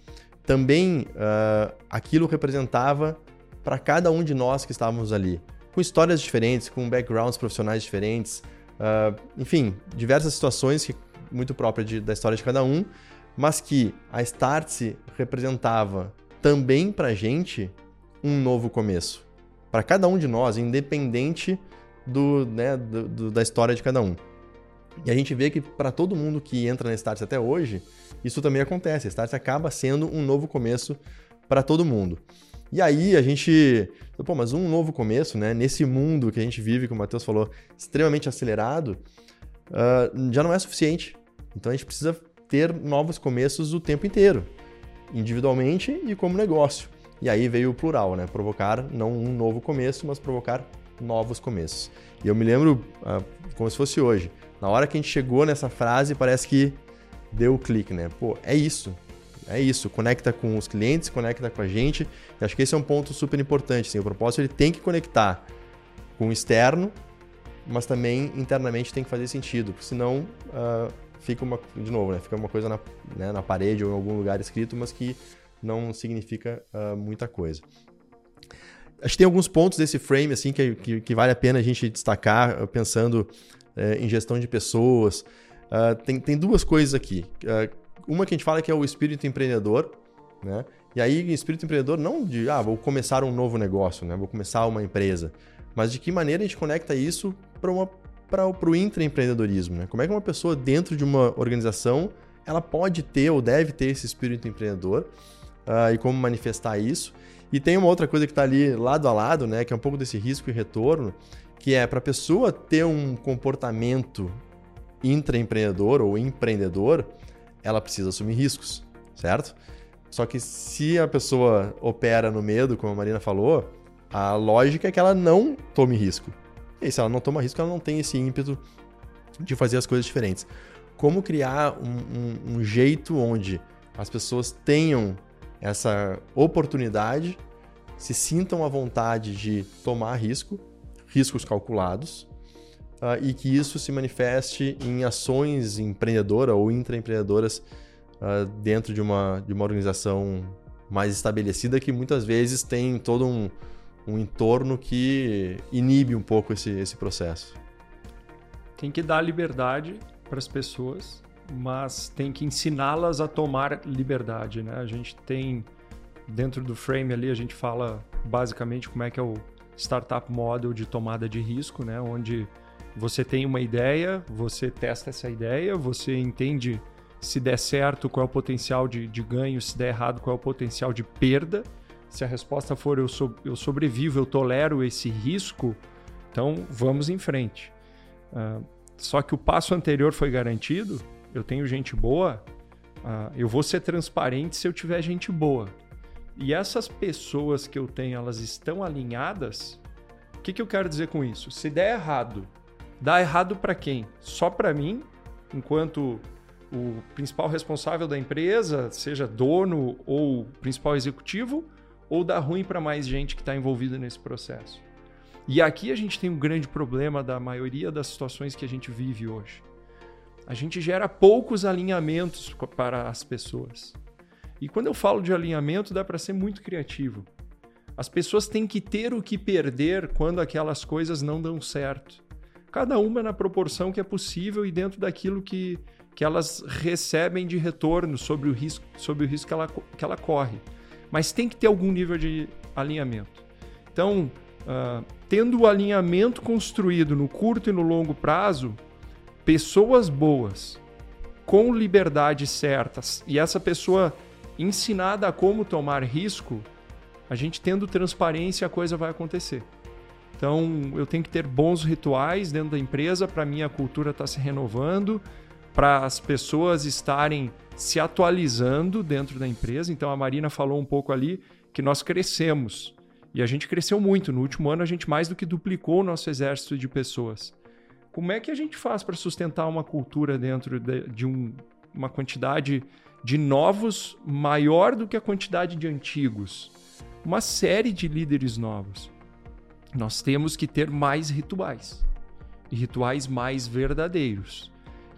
também uh, aquilo representava para cada um de nós que estávamos ali, com histórias diferentes, com backgrounds profissionais diferentes, uh, enfim, diversas situações que, muito próprias de, da história de cada um, mas que a Startse representava também para a gente um novo começo. Para cada um de nós, independente do, né, do, do, da história de cada um. E a gente vê que para todo mundo que entra na Starts até hoje, isso também acontece. A Starts acaba sendo um novo começo para todo mundo. E aí a gente, pô, mas um novo começo, né? Nesse mundo que a gente vive, como o Matheus falou, extremamente acelerado, uh, já não é suficiente. Então a gente precisa ter novos começos o tempo inteiro, individualmente e como negócio. E aí veio o plural, né? Provocar não um novo começo, mas provocar novos começos. E eu me lembro uh, como se fosse hoje. Na hora que a gente chegou nessa frase, parece que deu o clique, né? Pô, é isso. É isso. Conecta com os clientes, conecta com a gente. Acho que esse é um ponto super importante. Assim, o propósito ele tem que conectar com o externo, mas também internamente tem que fazer sentido, porque senão uh, fica uma, de novo, né? Fica uma coisa na, né, na parede ou em algum lugar escrito, mas que não significa uh, muita coisa. Acho que tem alguns pontos desse frame assim que, que, que vale a pena a gente destacar, pensando uh, em gestão de pessoas. Uh, tem, tem duas coisas aqui. uma que a gente fala que é o espírito empreendedor, né? E aí, espírito empreendedor não de, ah, vou começar um novo negócio, né? Vou começar uma empresa. Mas de que maneira a gente conecta isso para uma para o intraempreendedorismo, né? Como é que uma pessoa dentro de uma organização ela pode ter ou deve ter esse espírito empreendedor uh, e como manifestar isso. E tem uma outra coisa que está ali lado a lado, né? Que é um pouco desse risco e retorno, que é para a pessoa ter um comportamento intraempreendedor ou empreendedor, ela precisa assumir riscos, certo? Só que se a pessoa opera no medo, como a Marina falou, a lógica é que ela não tome risco. E se ela não toma risco, ela não tem esse ímpeto de fazer as coisas diferentes. Como criar um, um, um jeito onde as pessoas tenham essa oportunidade, se sintam à vontade de tomar risco, riscos calculados, uh, e que isso se manifeste em ações empreendedoras ou intraempreendedoras uh, dentro de uma, de uma organização mais estabelecida que muitas vezes tem todo um, um entorno que inibe um pouco esse, esse processo. Tem que dar liberdade para as pessoas, mas tem que ensiná-las a tomar liberdade, né? A gente tem dentro do frame ali a gente fala basicamente como é que é o startup model de tomada de risco, né? Onde você tem uma ideia, você testa essa ideia, você entende se der certo qual é o potencial de, de ganho, se der errado qual é o potencial de perda se a resposta for eu, so, eu sobrevivo, eu tolero esse risco, então vamos em frente. Uh, só que o passo anterior foi garantido, eu tenho gente boa, uh, eu vou ser transparente se eu tiver gente boa. E essas pessoas que eu tenho, elas estão alinhadas. O que, que eu quero dizer com isso? Se der errado, dá errado para quem? Só para mim, enquanto o principal responsável da empresa, seja dono ou principal executivo, ou dá ruim para mais gente que está envolvida nesse processo. E aqui a gente tem um grande problema da maioria das situações que a gente vive hoje. A gente gera poucos alinhamentos para as pessoas. E quando eu falo de alinhamento, dá para ser muito criativo. As pessoas têm que ter o que perder quando aquelas coisas não dão certo. Cada uma na proporção que é possível e dentro daquilo que, que elas recebem de retorno sobre o risco, sobre o risco que, ela, que ela corre mas tem que ter algum nível de alinhamento. Então, uh, tendo o alinhamento construído no curto e no longo prazo, pessoas boas, com liberdade certas, e essa pessoa ensinada a como tomar risco, a gente tendo transparência, a coisa vai acontecer. Então, eu tenho que ter bons rituais dentro da empresa para minha cultura estar tá se renovando, para as pessoas estarem se atualizando dentro da empresa. Então a Marina falou um pouco ali que nós crescemos. E a gente cresceu muito. No último ano, a gente mais do que duplicou o nosso exército de pessoas. Como é que a gente faz para sustentar uma cultura dentro de, de um, uma quantidade de novos maior do que a quantidade de antigos? Uma série de líderes novos. Nós temos que ter mais rituais. E rituais mais verdadeiros,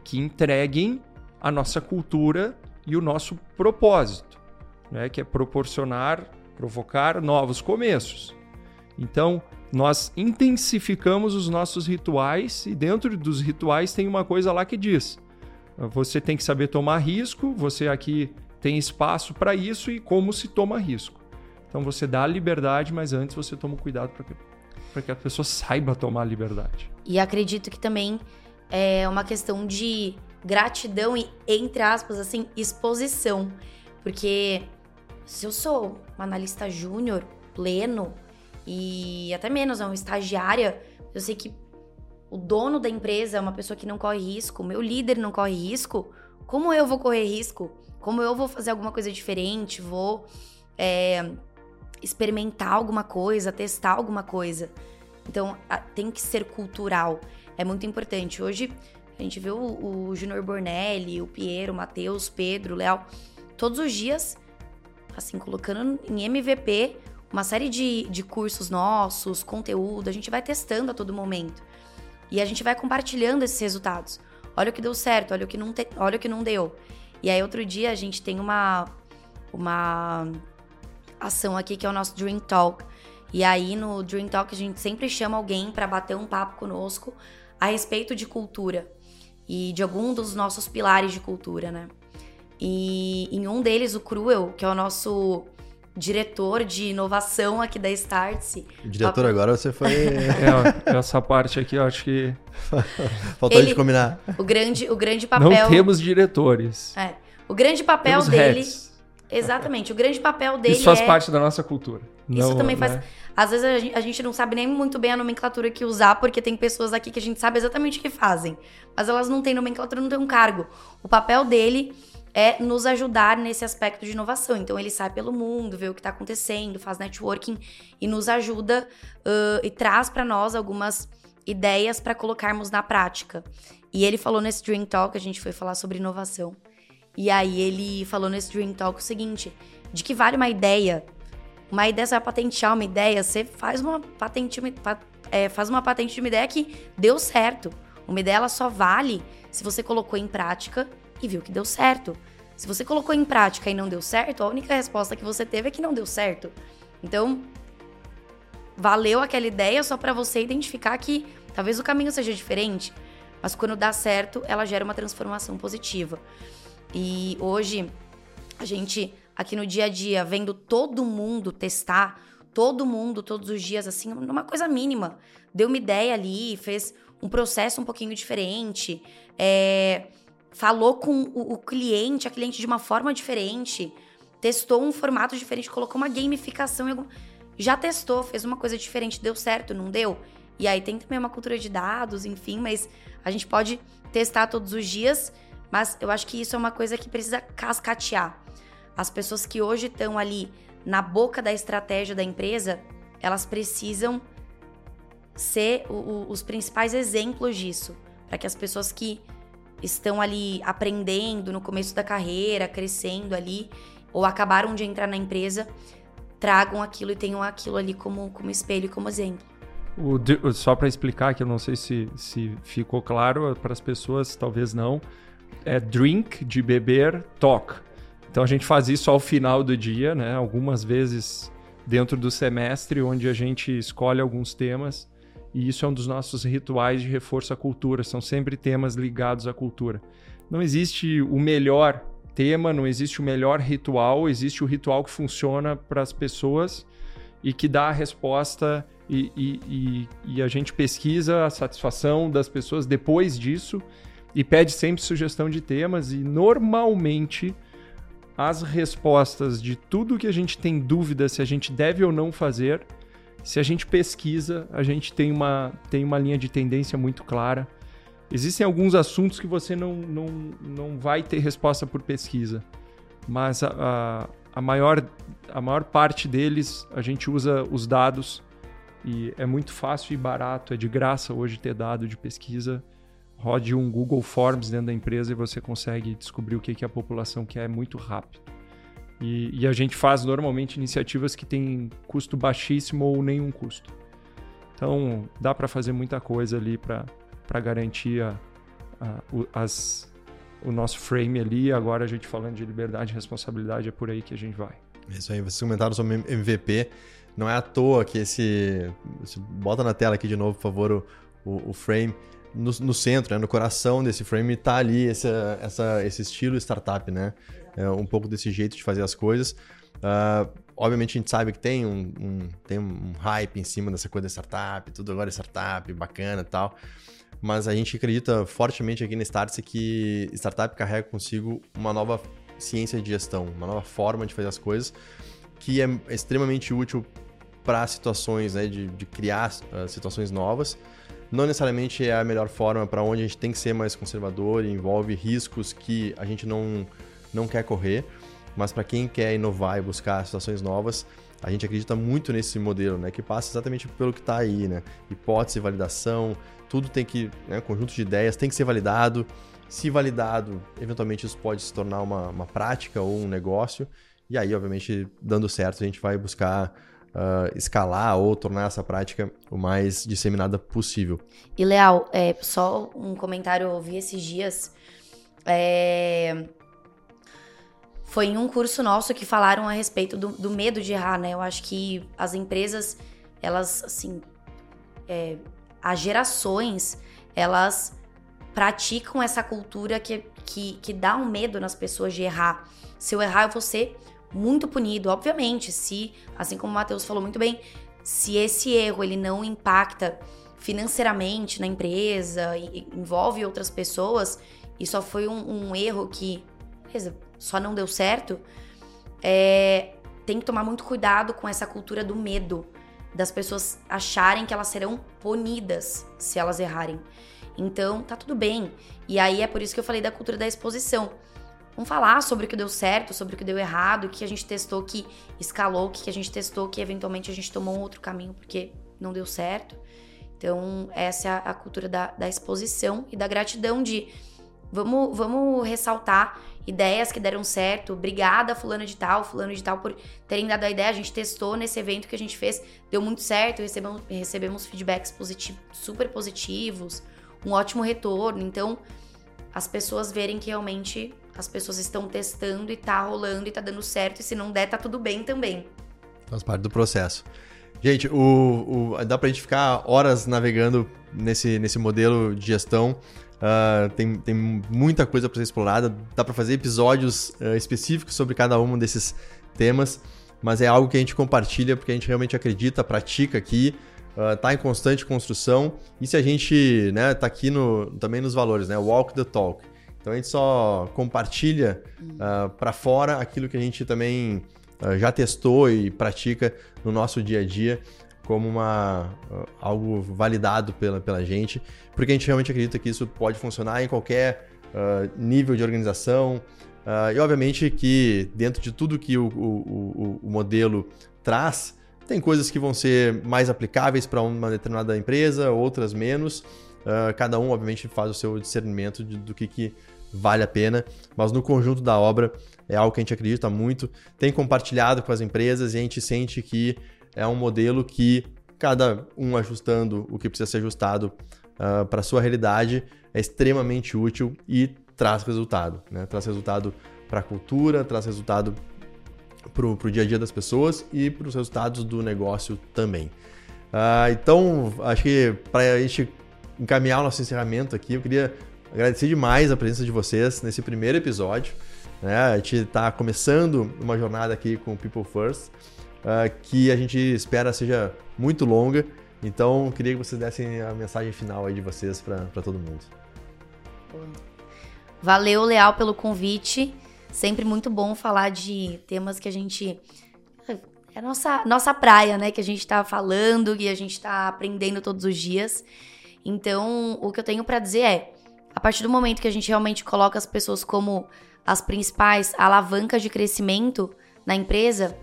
que entreguem a nossa cultura e o nosso propósito, né? que é proporcionar, provocar novos começos. Então, nós intensificamos os nossos rituais e dentro dos rituais tem uma coisa lá que diz: você tem que saber tomar risco, você aqui tem espaço para isso e como se toma risco. Então você dá liberdade, mas antes você toma cuidado para que, que a pessoa saiba tomar liberdade. E acredito que também é uma questão de gratidão e, entre aspas, assim, exposição. Porque se eu sou uma analista júnior, pleno, e até menos, é uma estagiária, eu sei que o dono da empresa é uma pessoa que não corre risco, meu líder não corre risco, como eu vou correr risco? Como eu vou fazer alguma coisa diferente? Vou é, experimentar alguma coisa, testar alguma coisa? Então, tem que ser cultural. É muito importante. Hoje, a gente vê o, o Junior Bornelli, o Piero, o Matheus, Pedro, o Léo, todos os dias, assim, colocando em MVP uma série de, de cursos nossos, conteúdo, a gente vai testando a todo momento. E a gente vai compartilhando esses resultados. Olha o que deu certo, olha o que não, te, olha o que não deu. E aí, outro dia, a gente tem uma, uma ação aqui que é o nosso Dream Talk. E aí, no Dream Talk, a gente sempre chama alguém para bater um papo conosco a respeito de cultura e de algum dos nossos pilares de cultura, né? E em um deles, o Cruel, que é o nosso diretor de inovação aqui da Startse. Diretor, agora você foi. é, essa parte aqui eu acho que. Faltou Ele, de combinar. O grande, o grande papel. Não temos diretores. É. O grande papel temos dele. Heads. Exatamente. O grande papel dele. Isso faz é... parte da nossa cultura. Isso Não, também faz. Às vezes a gente, a gente não sabe nem muito bem a nomenclatura que usar, porque tem pessoas aqui que a gente sabe exatamente o que fazem. Mas elas não têm nomenclatura, não têm um cargo. O papel dele é nos ajudar nesse aspecto de inovação. Então ele sai pelo mundo, vê o que está acontecendo, faz networking e nos ajuda uh, e traz para nós algumas ideias para colocarmos na prática. E ele falou nesse Dream Talk, a gente foi falar sobre inovação. E aí ele falou nesse Dream Talk o seguinte: de que vale uma ideia uma ideia, você vai patentear uma ideia, você faz uma patente, é, faz uma patente de uma ideia que deu certo. Uma ideia ela só vale se você colocou em prática e viu que deu certo. Se você colocou em prática e não deu certo, a única resposta que você teve é que não deu certo. Então, valeu aquela ideia só para você identificar que talvez o caminho seja diferente, mas quando dá certo, ela gera uma transformação positiva. E hoje a gente aqui no dia a dia, vendo todo mundo testar, todo mundo, todos os dias, assim, numa coisa mínima. Deu uma ideia ali, fez um processo um pouquinho diferente, é, falou com o, o cliente, a cliente de uma forma diferente, testou um formato diferente, colocou uma gamificação em algum... Já testou, fez uma coisa diferente, deu certo, não deu? E aí tem também uma cultura de dados, enfim, mas a gente pode testar todos os dias, mas eu acho que isso é uma coisa que precisa cascatear. As pessoas que hoje estão ali na boca da estratégia da empresa, elas precisam ser o, o, os principais exemplos disso, para que as pessoas que estão ali aprendendo no começo da carreira, crescendo ali, ou acabaram de entrar na empresa, tragam aquilo e tenham aquilo ali como, como espelho como exemplo. O, só para explicar, que eu não sei se, se ficou claro para as pessoas, talvez não, é drink de beber, talk. Então a gente faz isso ao final do dia, né? Algumas vezes dentro do semestre, onde a gente escolhe alguns temas. E isso é um dos nossos rituais de reforço à cultura. São sempre temas ligados à cultura. Não existe o melhor tema, não existe o melhor ritual, existe o ritual que funciona para as pessoas e que dá a resposta e, e, e, e, a gente pesquisa a satisfação das pessoas depois disso e pede sempre sugestão de temas e normalmente as respostas de tudo que a gente tem dúvida se a gente deve ou não fazer. Se a gente pesquisa, a gente tem uma, tem uma linha de tendência muito clara. Existem alguns assuntos que você não, não, não vai ter resposta por pesquisa, mas a, a, a, maior, a maior parte deles a gente usa os dados e é muito fácil e barato, é de graça hoje ter dado de pesquisa rode um Google Forms dentro da empresa e você consegue descobrir o que, que a população quer muito rápido. E, e a gente faz normalmente iniciativas que têm custo baixíssimo ou nenhum custo. Então dá para fazer muita coisa ali para garantir a, a, o, as, o nosso frame ali. Agora a gente falando de liberdade e responsabilidade, é por aí que a gente vai. Isso aí, vocês comentaram sobre MVP. Não é à toa que esse. Bota na tela aqui de novo, por favor, o, o, o frame no, no centro, né, no coração desse frame, está ali essa, essa, esse estilo startup, né? É um pouco desse jeito de fazer as coisas. Uh, obviamente a gente sabe que tem um, um, tem um hype em cima dessa coisa da startup, tudo agora é startup, bacana e tal. mas a gente acredita fortemente aqui na Startse que startup carrega consigo uma nova ciência de gestão, uma nova forma de fazer as coisas que é extremamente útil para situações, né, de, de criar uh, situações novas. Não necessariamente é a melhor forma para onde a gente tem que ser mais conservador e envolve riscos que a gente não, não quer correr, mas para quem quer inovar e buscar situações novas, a gente acredita muito nesse modelo, né, que passa exatamente pelo que está aí, né, hipótese, validação, tudo tem que, né, conjunto de ideias tem que ser validado. Se validado, eventualmente isso pode se tornar uma, uma prática ou um negócio. E aí, obviamente, dando certo, a gente vai buscar uh, escalar ou tornar essa prática o mais disseminada possível. E, Leal, é, só um comentário eu ouvi esses dias. É... Foi em um curso nosso que falaram a respeito do, do, medo de errar, né? Eu acho que as empresas, elas, assim, é, há gerações, elas praticam essa cultura que, que, que dá um medo nas pessoas de errar. Se eu errar, eu vou ser muito punido. Obviamente, se, assim como o Matheus falou muito bem, se esse erro ele não impacta financeiramente na empresa envolve outras pessoas e só foi um, um erro que beleza, só não deu certo, é, tem que tomar muito cuidado com essa cultura do medo das pessoas acharem que elas serão punidas se elas errarem. Então, tá tudo bem. E aí é por isso que eu falei da cultura da exposição. Vamos falar sobre o que deu certo, sobre o que deu errado, o que a gente testou que escalou, o que a gente testou que eventualmente a gente tomou um outro caminho porque não deu certo. Então, essa é a, cultura da, da exposição e da gratidão de vamos, vamos ressaltar ideias que deram certo. Obrigada, fulano de tal, fulano de tal, por terem dado a ideia. A gente testou nesse evento que a gente fez, deu muito certo, recebemos, recebemos feedbacks positivos, super positivos, um ótimo retorno. Então, as pessoas verem que realmente as pessoas estão testando e tá rolando e tá dando certo, e se não der, tá tudo bem também. Faz parte do processo. Gente, o, o, dá pra gente ficar horas navegando nesse, nesse modelo de gestão. Uh, tem, tem muita coisa para ser explorada. Dá para fazer episódios uh, específicos sobre cada um desses temas, mas é algo que a gente compartilha porque a gente realmente acredita, pratica aqui, uh, tá em constante construção. E se a gente né, tá aqui no, também nos valores, né? Walk the talk. Então a gente só compartilha uh, para fora aquilo que a gente também uh, já testou e pratica no nosso dia a dia como uma, uh, algo validado pela, pela gente, porque a gente realmente acredita que isso pode funcionar em qualquer nível de organização. e obviamente que dentro de tudo que o, o, o, modelo traz, tem coisas que vão ser mais aplicáveis para uma determinada empresa, outras menos. Uh, cada um, obviamente, faz o seu discernimento de, do que, que vale a pena, mas no conjunto da obra é algo que a gente acredita muito, tem compartilhado com as empresas e a gente sente que é um modelo que cada um ajustando o que precisa ser ajustado uh, ah, para a sua realidade é extremamente útil e traz resultado. Né? Traz resultado para a cultura, traz resultado para o dia a dia das pessoas e para os resultados do negócio também. Uh, então, acho que para a gente encaminhar o nosso encerramento aqui, eu queria agradecer demais a presença de vocês nesse primeiro episódio. Né? A gente está começando uma jornada aqui com People First, uh, que a gente espera seja muito longa. Então, queria que vocês dessem a mensagem final aí de vocês para todo mundo. Valeu, Leal, pelo convite. Sempre muito bom falar de temas que a gente. É nossa, nossa praia, né? Que a gente está falando e a gente está aprendendo todos os dias. Então, o que eu tenho para dizer é: a partir do momento que a gente realmente coloca as pessoas como as principais alavancas de crescimento na empresa,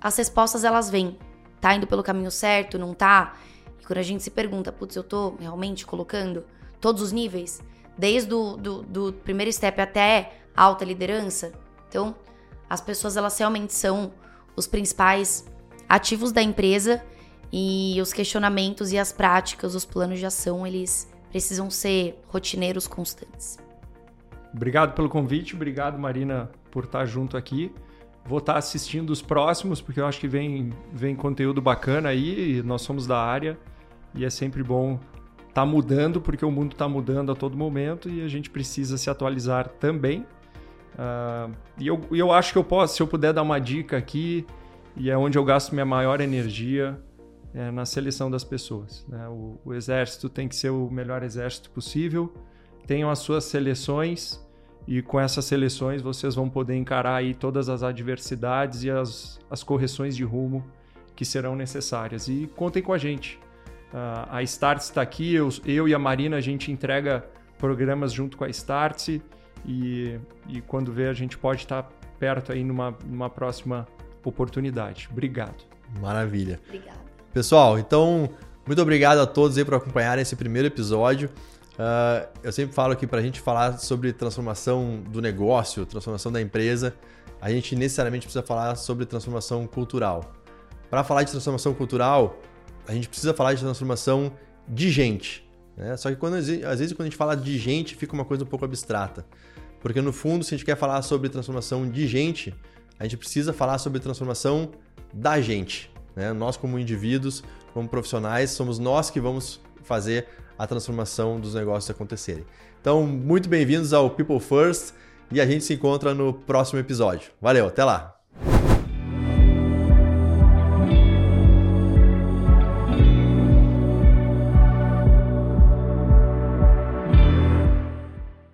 as respostas elas vêm. Tá indo pelo caminho certo? Não tá? E quando a gente se pergunta, putz, eu tô realmente colocando todos os níveis, desde o do, do primeiro step até alta liderança. Então, as pessoas elas realmente são os principais ativos da empresa e os questionamentos e as práticas, os planos de ação, eles precisam ser rotineiros constantes. Obrigado pelo convite, obrigado Marina por estar junto aqui. Vou estar assistindo os próximos, porque eu acho que vem, vem conteúdo bacana aí, nós somos da área e é sempre bom estar tá mudando, porque o mundo está mudando a todo momento e a gente precisa se atualizar também. Uh, e eu, eu acho que eu posso, se eu puder dar uma dica aqui, e é onde eu gasto minha maior energia, é, na seleção das pessoas. Né? O, o, exército tem que ser o melhor exército possível, tenham as suas seleções e com essas seleções vocês vão poder encarar aí todas as adversidades e as, as correções de rumo que serão necessárias. E contem com a gente. Uh, a Starts está aqui, eu, eu e a Marina a gente entrega programas junto com a Starts e, e quando vê a gente pode estar perto aí numa, numa próxima oportunidade. Obrigado. Maravilha. Obrigada. Pessoal, então, muito obrigado a todos aí por acompanhar esse primeiro episódio. Uh, eu sempre falo que para a gente falar sobre transformação do negócio, transformação da empresa, a gente necessariamente precisa falar sobre transformação cultural. Para falar de transformação cultural, a gente precisa falar de transformação de gente. Né? Só que quando, às vezes quando a gente fala de gente, fica uma coisa um pouco abstrata. Porque no fundo, se a gente quer falar sobre transformação de gente, a gente precisa falar sobre transformação da gente. Né? Nós, como indivíduos, como profissionais, somos nós que vamos fazer a transformação dos negócios acontecerem. Então, muito bem-vindos ao People First e a gente se encontra no próximo episódio. Valeu, até lá!